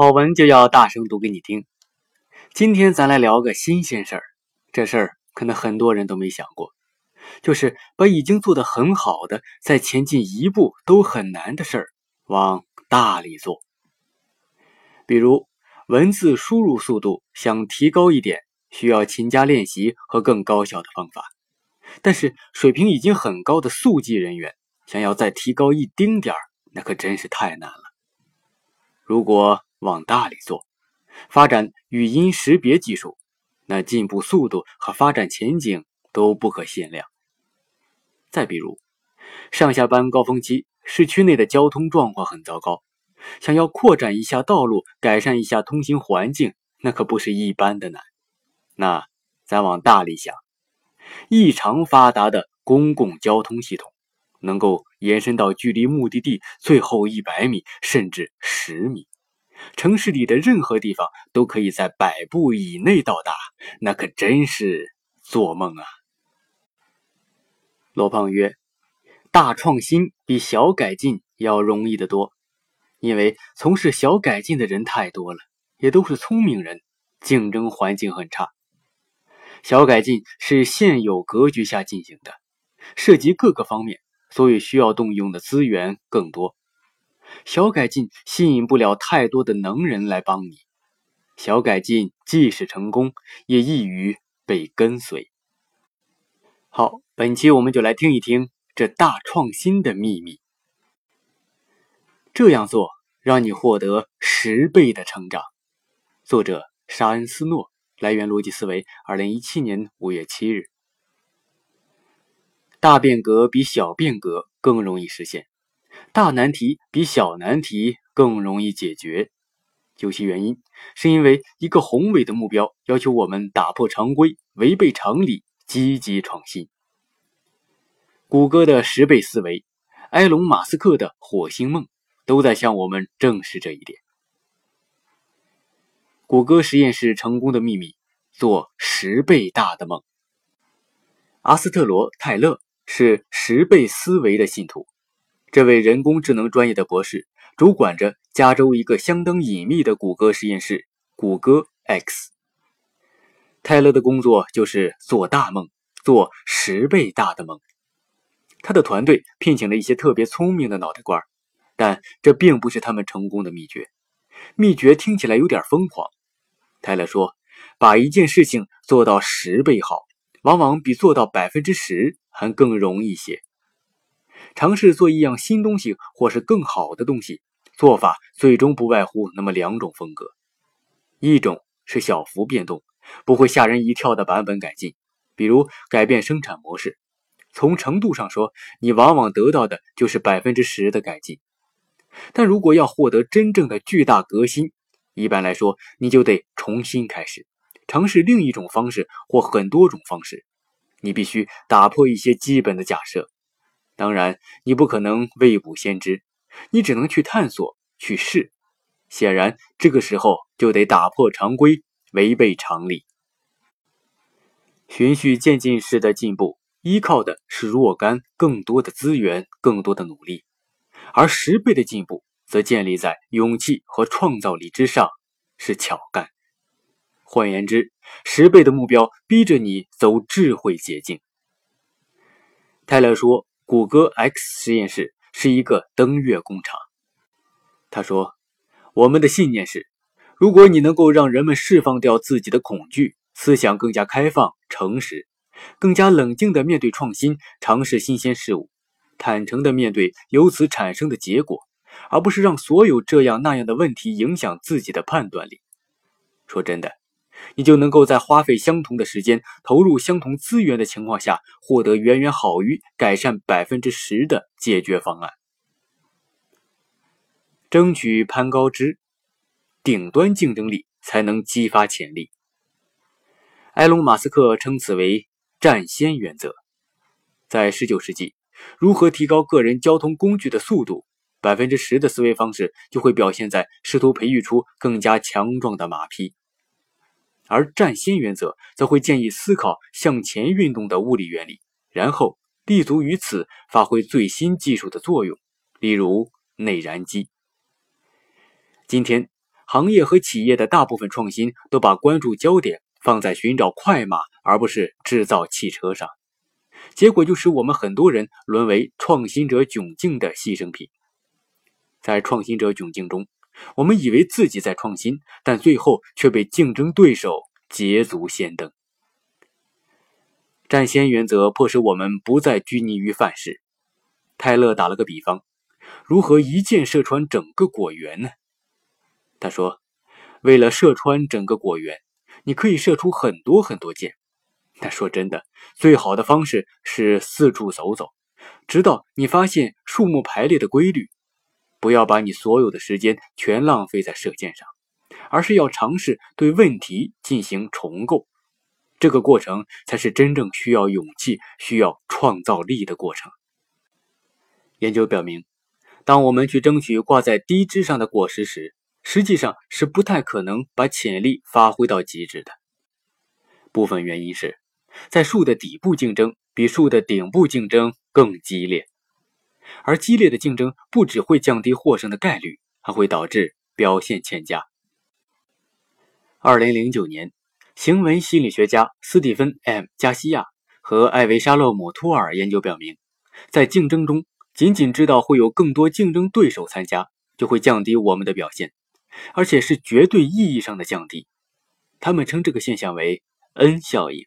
好文就要大声读给你听。今天咱来聊个新鲜事儿，这事儿可能很多人都没想过，就是把已经做得很好的，再前进一步都很难的事儿往大里做。比如文字输入速度想提高一点，需要勤加练习和更高效的方法。但是水平已经很高的速记人员，想要再提高一丁点儿，那可真是太难了。如果往大里做，发展语音识别技术，那进步速度和发展前景都不可限量。再比如，上下班高峰期，市区内的交通状况很糟糕，想要扩展一下道路，改善一下通行环境，那可不是一般的难。那咱往大里想，异常发达的公共交通系统，能够延伸到距离目的地最后一百米，甚至十米。城市里的任何地方都可以在百步以内到达，那可真是做梦啊！罗胖曰：“大创新比小改进要容易得多，因为从事小改进的人太多了，也都是聪明人，竞争环境很差。小改进是现有格局下进行的，涉及各个方面，所以需要动用的资源更多。”小改进吸引不了太多的能人来帮你，小改进即使成功，也易于被跟随。好，本期我们就来听一听这大创新的秘密。这样做让你获得十倍的成长。作者沙恩斯诺，来源逻辑思维，二零一七年五月七日。大变革比小变革更容易实现。大难题比小难题更容易解决，究其原因，是因为一个宏伟的目标要求我们打破常规、违背常理、积极创新。谷歌的十倍思维，埃隆·马斯克的火星梦，都在向我们证实这一点。谷歌实验室成功的秘密：做十倍大的梦。阿斯特罗·泰勒是十倍思维的信徒。这位人工智能专业的博士主管着加州一个相当隐秘的谷歌实验室——谷歌 X。泰勒的工作就是做大梦，做十倍大的梦。他的团队聘请了一些特别聪明的脑袋瓜，但这并不是他们成功的秘诀。秘诀听起来有点疯狂。泰勒说：“把一件事情做到十倍好，往往比做到百分之十还更容易些。”尝试做一样新东西，或是更好的东西，做法最终不外乎那么两种风格：一种是小幅变动，不会吓人一跳的版本改进，比如改变生产模式。从程度上说，你往往得到的就是百分之十的改进。但如果要获得真正的巨大革新，一般来说，你就得重新开始，尝试另一种方式或很多种方式。你必须打破一些基本的假设。当然，你不可能未卜先知，你只能去探索、去试。显然，这个时候就得打破常规，违背常理。循序渐进式的进步，依靠的是若干更多的资源、更多的努力；而十倍的进步，则建立在勇气和创造力之上，是巧干。换言之，十倍的目标逼着你走智慧捷径。泰勒说。谷歌 X 实验室是一个登月工厂。他说：“我们的信念是，如果你能够让人们释放掉自己的恐惧，思想更加开放、诚实，更加冷静地面对创新，尝试新鲜事物，坦诚地面对由此产生的结果，而不是让所有这样那样的问题影响自己的判断力。说真的。”你就能够在花费相同的时间、投入相同资源的情况下，获得远远好于改善百分之十的解决方案。争取攀高枝，顶端竞争力才能激发潜力。埃隆·马斯克称此为“占先原则”。在19世纪，如何提高个人交通工具的速度？百分之十的思维方式就会表现在试图培育出更加强壮的马匹。而占先原则则会建议思考向前运动的物理原理，然后立足于此，发挥最新技术的作用，例如内燃机。今天，行业和企业的大部分创新都把关注焦点放在寻找快马，而不是制造汽车上。结果就使我们很多人沦为创新者窘境的牺牲品。在创新者窘境中，我们以为自己在创新，但最后却被竞争对手捷足先登。占先原则迫使我们不再拘泥于范式。泰勒打了个比方：如何一箭射穿整个果园呢？他说：“为了射穿整个果园，你可以射出很多很多箭。但说真的，最好的方式是四处走走，直到你发现树木排列的规律。不要把你所有的时间全浪费在射箭上，而是要尝试对问题进行重构。这个过程才是真正需要勇气、需要创造力的过程。”研究表明，当我们去争取挂在低枝上的果实时，实际上是不太可能把潜力发挥到极致的。部分原因是，在树的底部竞争比树的顶部竞争更激烈，而激烈的竞争不只会降低获胜的概率，还会导致表现欠佳。二零零九年，行为心理学家斯蒂芬 ·M· 加西亚和艾维沙洛姆·托尔研究表明，在竞争中，仅仅知道会有更多竞争对手参加，就会降低我们的表现。而且是绝对意义上的降低，他们称这个现象为 N 效应。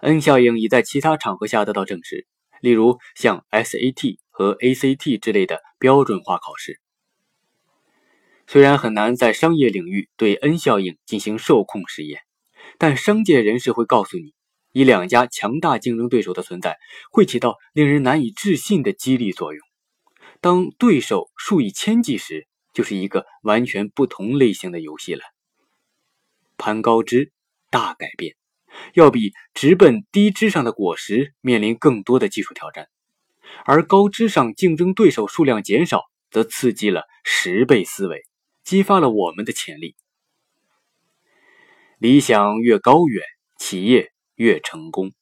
N 效应已在其他场合下得到证实，例如像 SAT 和 ACT 之类的标准化考试。虽然很难在商业领域对 N 效应进行受控实验，但商界人士会告诉你，以两家强大竞争对手的存在会起到令人难以置信的激励作用。当对手数以千计时。就是一个完全不同类型的游戏了。攀高枝，大改变，要比直奔低枝上的果实面临更多的技术挑战，而高枝上竞争对手数量减少，则刺激了十倍思维，激发了我们的潜力。理想越高远，企业越成功。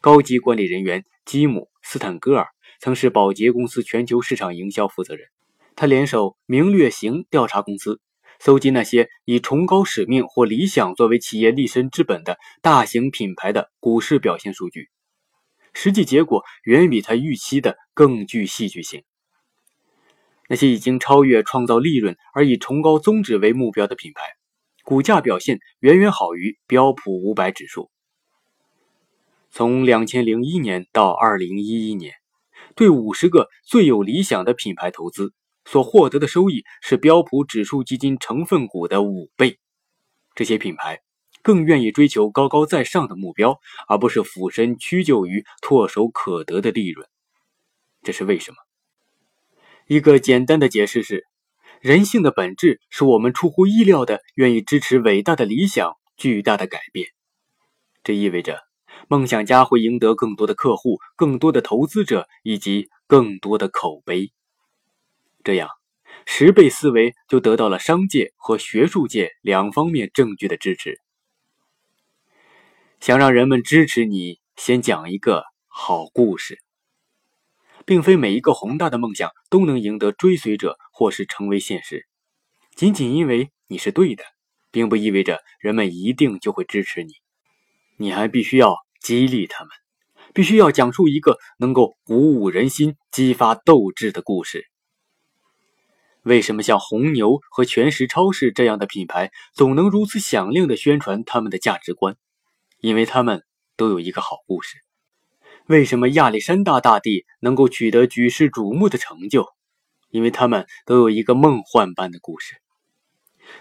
高级管理人员基姆·斯坦格尔曾是宝洁公司全球市场营销负责人。他联手明略行调查公司，搜集那些以崇高使命或理想作为企业立身之本的大型品牌的股市表现数据。实际结果远比他预期的更具戏剧性。那些已经超越创造利润而以崇高宗旨为目标的品牌，股价表现远远好于标普五百指数。从两千零一年到二零一一年，对五十个最有理想的品牌投资。所获得的收益是标普指数基金成分股的五倍。这些品牌更愿意追求高高在上的目标，而不是俯身屈就于唾手可得的利润。这是为什么？一个简单的解释是：人性的本质是我们出乎意料的愿意支持伟大的理想、巨大的改变。这意味着梦想家会赢得更多的客户、更多的投资者以及更多的口碑。这样，十倍思维就得到了商界和学术界两方面证据的支持。想让人们支持你，先讲一个好故事。并非每一个宏大的梦想都能赢得追随者或是成为现实。仅仅因为你是对的，并不意味着人们一定就会支持你。你还必须要激励他们，必须要讲述一个能够鼓舞人心、激发斗志的故事。为什么像红牛和全食超市这样的品牌总能如此响亮地宣传他们的价值观？因为他们都有一个好故事。为什么亚历山大大帝能够取得举世瞩目的成就？因为他们都有一个梦幻般的故事。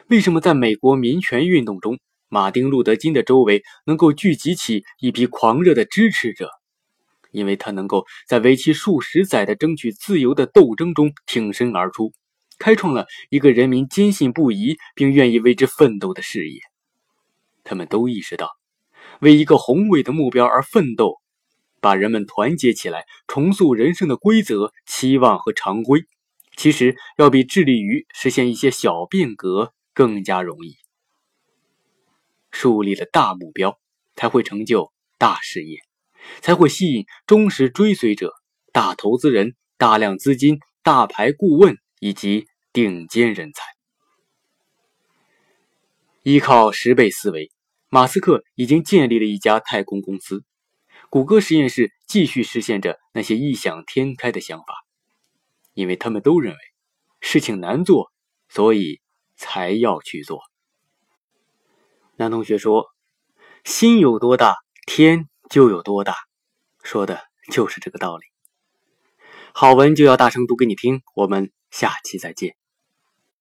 为什么在美国民权运动中，马丁·路德·金的周围能够聚集起一批狂热的支持者？因为他能够在为期数十载的争取自由的斗争中挺身而出。开创了一个人民坚信不疑并愿意为之奋斗的事业。他们都意识到，为一个宏伟的目标而奋斗，把人们团结起来，重塑人生的规则、期望和常规，其实要比致力于实现一些小变革更加容易。树立了大目标，才会成就大事业，才会吸引忠实追随者、大投资人、大量资金、大牌顾问。以及顶尖人才。依靠十倍思维，马斯克已经建立了一家太空公司。谷歌实验室继续实现着那些异想天开的想法，因为他们都认为事情难做，所以才要去做。男同学说：“心有多大，天就有多大。”说的就是这个道理。好文就要大声读给你听，我们下期再见。